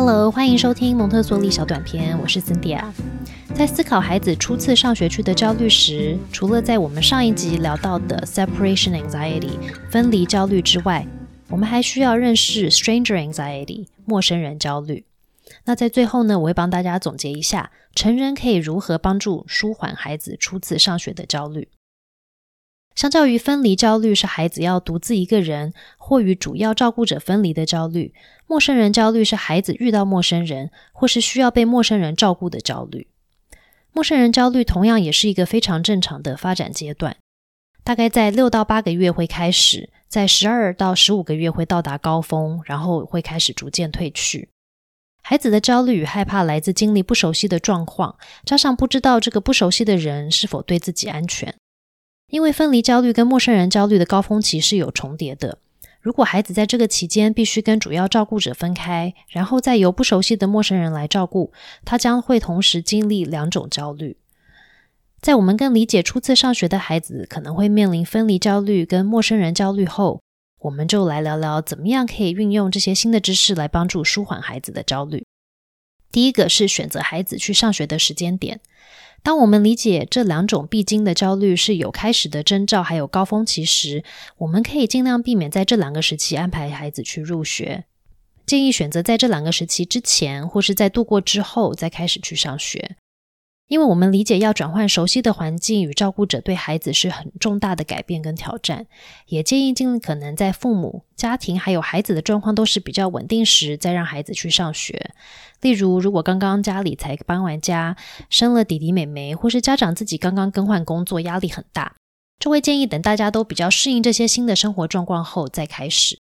Hello，欢迎收听蒙特梭利小短片，我是 Cynthia。在思考孩子初次上学去的焦虑时，除了在我们上一集聊到的 separation anxiety 分离焦虑之外，我们还需要认识 stranger anxiety 陌生人焦虑。那在最后呢，我会帮大家总结一下，成人可以如何帮助舒缓孩子初次上学的焦虑。相较于分离焦虑，是孩子要独自一个人或与主要照顾者分离的焦虑；陌生人焦虑是孩子遇到陌生人或是需要被陌生人照顾的焦虑。陌生人焦虑同样也是一个非常正常的发展阶段，大概在六到八个月会开始，在十二到十五个月会到达高峰，然后会开始逐渐退去。孩子的焦虑与害怕来自经历不熟悉的状况，加上不知道这个不熟悉的人是否对自己安全。因为分离焦虑跟陌生人焦虑的高峰期是有重叠的。如果孩子在这个期间必须跟主要照顾者分开，然后再由不熟悉的陌生人来照顾，他将会同时经历两种焦虑。在我们更理解初次上学的孩子可能会面临分离焦虑跟陌生人焦虑后，我们就来聊聊怎么样可以运用这些新的知识来帮助舒缓孩子的焦虑。第一个是选择孩子去上学的时间点。当我们理解这两种必经的焦虑是有开始的征兆，还有高峰期时，我们可以尽量避免在这两个时期安排孩子去入学。建议选择在这两个时期之前，或是在度过之后再开始去上学。因为我们理解要转换熟悉的环境与照顾者，对孩子是很重大的改变跟挑战。也建议尽可能在父母、家庭还有孩子的状况都是比较稳定时，再让孩子去上学。例如，如果刚刚家里才搬完家，生了弟弟妹妹，或是家长自己刚刚更换工作，压力很大，就会建议等大家都比较适应这些新的生活状况后再开始。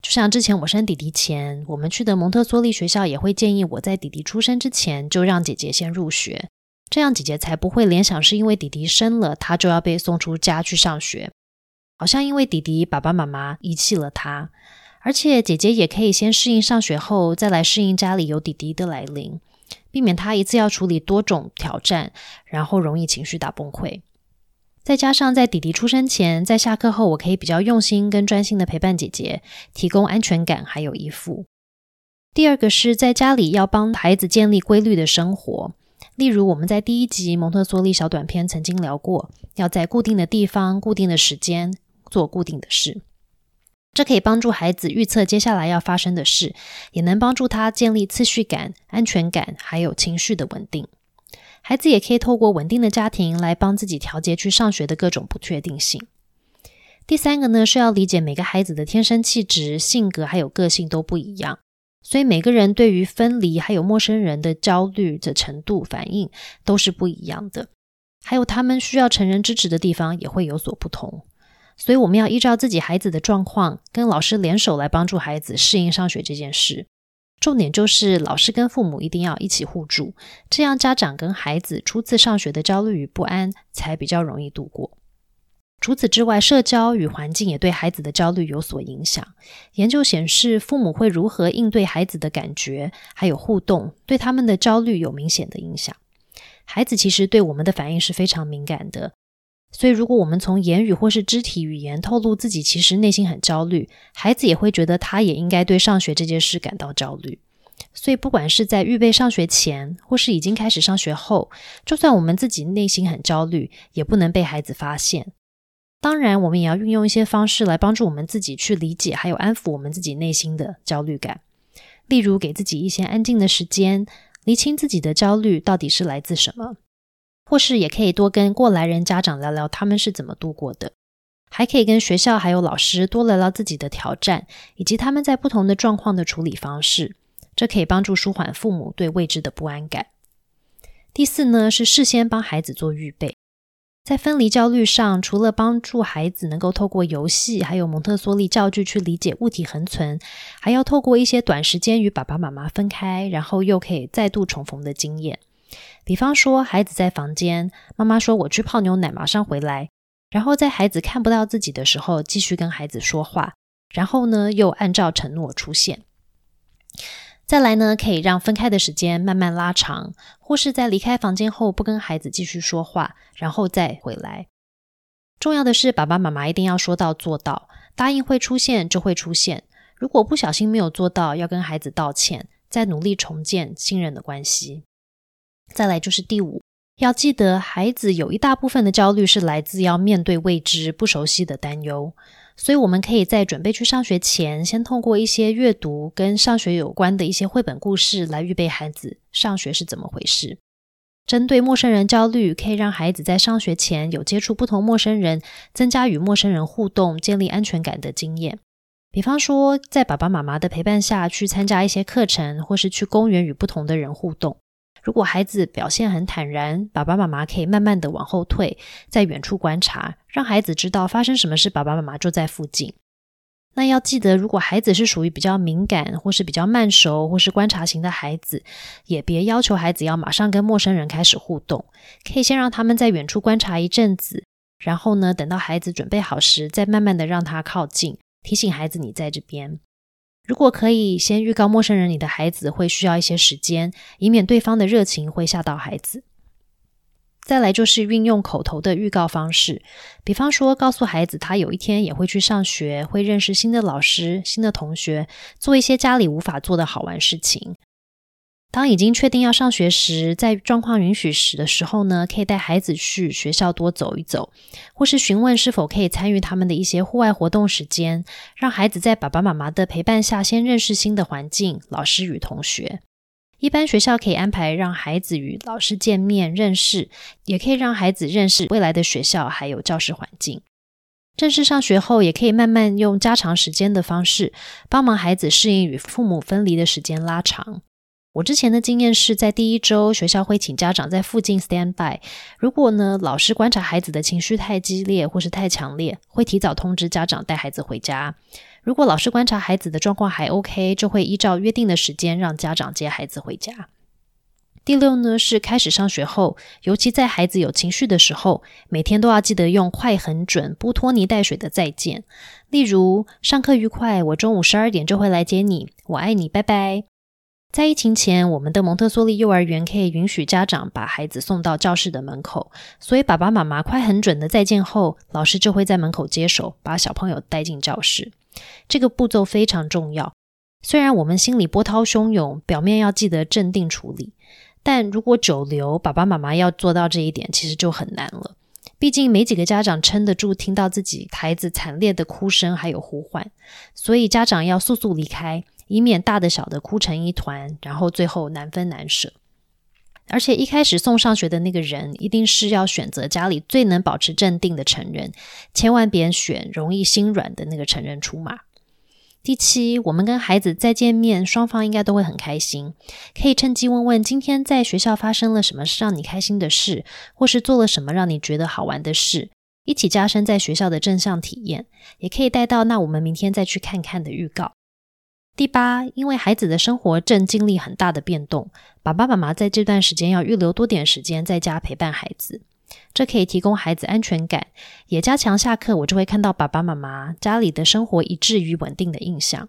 就像之前我生弟弟前，我们去的蒙特梭利学校也会建议我在弟弟出生之前就让姐姐先入学。这样姐姐才不会联想是因为弟弟生了，她就要被送出家去上学，好像因为弟弟爸爸妈妈遗弃了她。而且姐姐也可以先适应上学后，再来适应家里有弟弟的来临，避免她一次要处理多种挑战，然后容易情绪大崩溃。再加上在弟弟出生前，在下课后，我可以比较用心跟专心的陪伴姐姐，提供安全感还有依附。第二个是在家里要帮孩子建立规律的生活。例如，我们在第一集蒙特梭利小短片曾经聊过，要在固定的地方、固定的时间做固定的事，这可以帮助孩子预测接下来要发生的事，也能帮助他建立次序感、安全感，还有情绪的稳定。孩子也可以透过稳定的家庭来帮自己调节去上学的各种不确定性。第三个呢，是要理解每个孩子的天生气质、性格还有个性都不一样。所以每个人对于分离还有陌生人的焦虑的程度反应都是不一样的，还有他们需要成人支持的地方也会有所不同。所以我们要依照自己孩子的状况，跟老师联手来帮助孩子适应上学这件事。重点就是老师跟父母一定要一起互助，这样家长跟孩子初次上学的焦虑与不安才比较容易度过。除此之外，社交与环境也对孩子的焦虑有所影响。研究显示，父母会如何应对孩子的感觉，还有互动，对他们的焦虑有明显的影响。孩子其实对我们的反应是非常敏感的，所以如果我们从言语或是肢体语言透露自己其实内心很焦虑，孩子也会觉得他也应该对上学这件事感到焦虑。所以，不管是在预备上学前，或是已经开始上学后，就算我们自己内心很焦虑，也不能被孩子发现。当然，我们也要运用一些方式来帮助我们自己去理解，还有安抚我们自己内心的焦虑感。例如，给自己一些安静的时间，厘清自己的焦虑到底是来自什么；或是也可以多跟过来人家长聊聊他们是怎么度过的，还可以跟学校还有老师多聊聊自己的挑战，以及他们在不同的状况的处理方式。这可以帮助舒缓父母对未知的不安感。第四呢，是事先帮孩子做预备。在分离焦虑上，除了帮助孩子能够透过游戏，还有蒙特梭利教具去理解物体恒存，还要透过一些短时间与爸爸妈妈分开，然后又可以再度重逢的经验。比方说，孩子在房间，妈妈说：“我去泡牛奶，马上回来。”然后在孩子看不到自己的时候，继续跟孩子说话，然后呢，又按照承诺出现。再来呢，可以让分开的时间慢慢拉长，或是在离开房间后不跟孩子继续说话，然后再回来。重要的是，爸爸妈妈一定要说到做到，答应会出现就会出现。如果不小心没有做到，要跟孩子道歉，再努力重建信任的关系。再来就是第五，要记得孩子有一大部分的焦虑是来自要面对未知、不熟悉的担忧，所以我们可以在准备去上学前，先通过一些阅读跟上学有关的一些绘本故事来预备孩子上学是怎么回事。针对陌生人焦虑，可以让孩子在上学前有接触不同陌生人，增加与陌生人互动、建立安全感的经验。比方说，在爸爸妈妈的陪伴下去参加一些课程，或是去公园与不同的人互动。如果孩子表现很坦然，爸爸妈妈可以慢慢的往后退，在远处观察，让孩子知道发生什么事，爸爸妈妈就在附近。那要记得，如果孩子是属于比较敏感，或是比较慢熟，或是观察型的孩子，也别要求孩子要马上跟陌生人开始互动，可以先让他们在远处观察一阵子，然后呢，等到孩子准备好时，再慢慢的让他靠近，提醒孩子你在这边。如果可以先预告陌生人，你的孩子会需要一些时间，以免对方的热情会吓到孩子。再来就是运用口头的预告方式，比方说告诉孩子他有一天也会去上学，会认识新的老师、新的同学，做一些家里无法做的好玩事情。当已经确定要上学时，在状况允许时的时候呢，可以带孩子去学校多走一走，或是询问是否可以参与他们的一些户外活动时间，让孩子在爸爸妈妈的陪伴下先认识新的环境、老师与同学。一般学校可以安排让孩子与老师见面认识，也可以让孩子认识未来的学校还有教室环境。正式上学后，也可以慢慢用加长时间的方式，帮忙孩子适应与父母分离的时间拉长。我之前的经验是在第一周，学校会请家长在附近 stand by。如果呢老师观察孩子的情绪太激烈或是太强烈，会提早通知家长带孩子回家。如果老师观察孩子的状况还 OK，就会依照约定的时间让家长接孩子回家。第六呢是开始上学后，尤其在孩子有情绪的时候，每天都要记得用快、很准、不拖泥带水的再见。例如，上课愉快，我中午十二点就会来接你，我爱你，拜拜。在疫情前，我们的蒙特梭利幼儿园可以允许家长把孩子送到教室的门口，所以爸爸妈妈快、很准的再见后，老师就会在门口接手，把小朋友带进教室。这个步骤非常重要。虽然我们心里波涛汹涌，表面要记得镇定处理，但如果久留，爸爸妈妈要做到这一点，其实就很难了。毕竟没几个家长撑得住听到自己孩子惨烈的哭声还有呼唤，所以家长要速速离开，以免大的小的哭成一团，然后最后难分难舍。而且一开始送上学的那个人，一定是要选择家里最能保持镇定的成人，千万别选容易心软的那个成人出马。第七，我们跟孩子再见面，双方应该都会很开心，可以趁机问问今天在学校发生了什么让你开心的事，或是做了什么让你觉得好玩的事，一起加深在学校的正向体验，也可以带到那我们明天再去看看的预告。第八，因为孩子的生活正经历很大的变动，爸爸妈妈在这段时间要预留多点时间在家陪伴孩子，这可以提供孩子安全感，也加强下课我就会看到爸爸妈妈家里的生活一致与稳定的印象。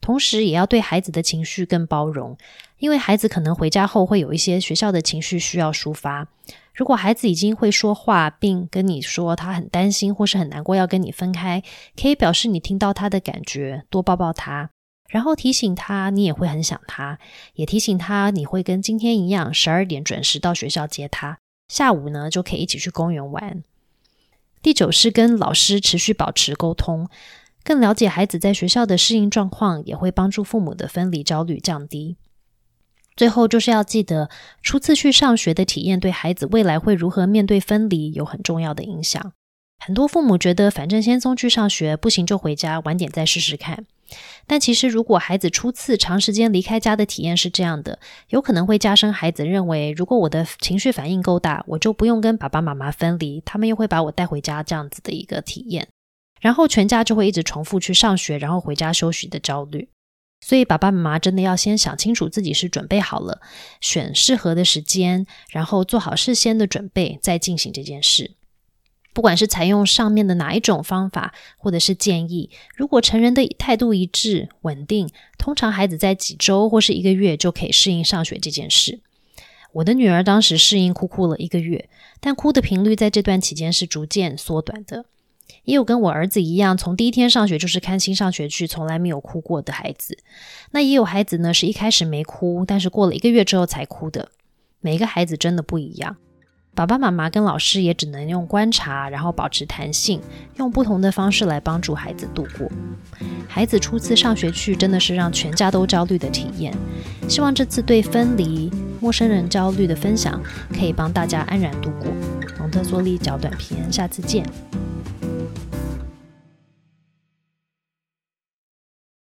同时，也要对孩子的情绪更包容，因为孩子可能回家后会有一些学校的情绪需要抒发。如果孩子已经会说话，并跟你说他很担心或是很难过要跟你分开，可以表示你听到他的感觉，多抱抱他。然后提醒他，你也会很想他，也提醒他你会跟今天一样，十二点准时到学校接他。下午呢，就可以一起去公园玩。第九是跟老师持续保持沟通，更了解孩子在学校的适应状况，也会帮助父母的分离焦虑降低。最后就是要记得，初次去上学的体验，对孩子未来会如何面对分离有很重要的影响。很多父母觉得，反正先送去上学，不行就回家，晚点再试试看。但其实，如果孩子初次长时间离开家的体验是这样的，有可能会加深孩子认为，如果我的情绪反应够大，我就不用跟爸爸妈妈分离，他们又会把我带回家这样子的一个体验，然后全家就会一直重复去上学，然后回家休息的焦虑。所以，爸爸妈妈真的要先想清楚自己是准备好了，选适合的时间，然后做好事先的准备，再进行这件事。不管是采用上面的哪一种方法，或者是建议，如果成人的态度一致、稳定，通常孩子在几周或是一个月就可以适应上学这件事。我的女儿当时适应哭哭了一个月，但哭的频率在这段期间是逐渐缩短的。也有跟我儿子一样，从第一天上学就是开心上学去，从来没有哭过的孩子。那也有孩子呢，是一开始没哭，但是过了一个月之后才哭的。每个孩子真的不一样。爸爸妈妈跟老师也只能用观察，然后保持弹性，用不同的方式来帮助孩子度过。孩子初次上学去，真的是让全家都焦虑的体验。希望这次对分离、陌生人焦虑的分享，可以帮大家安然度过。蒙特梭利小短片，下次见。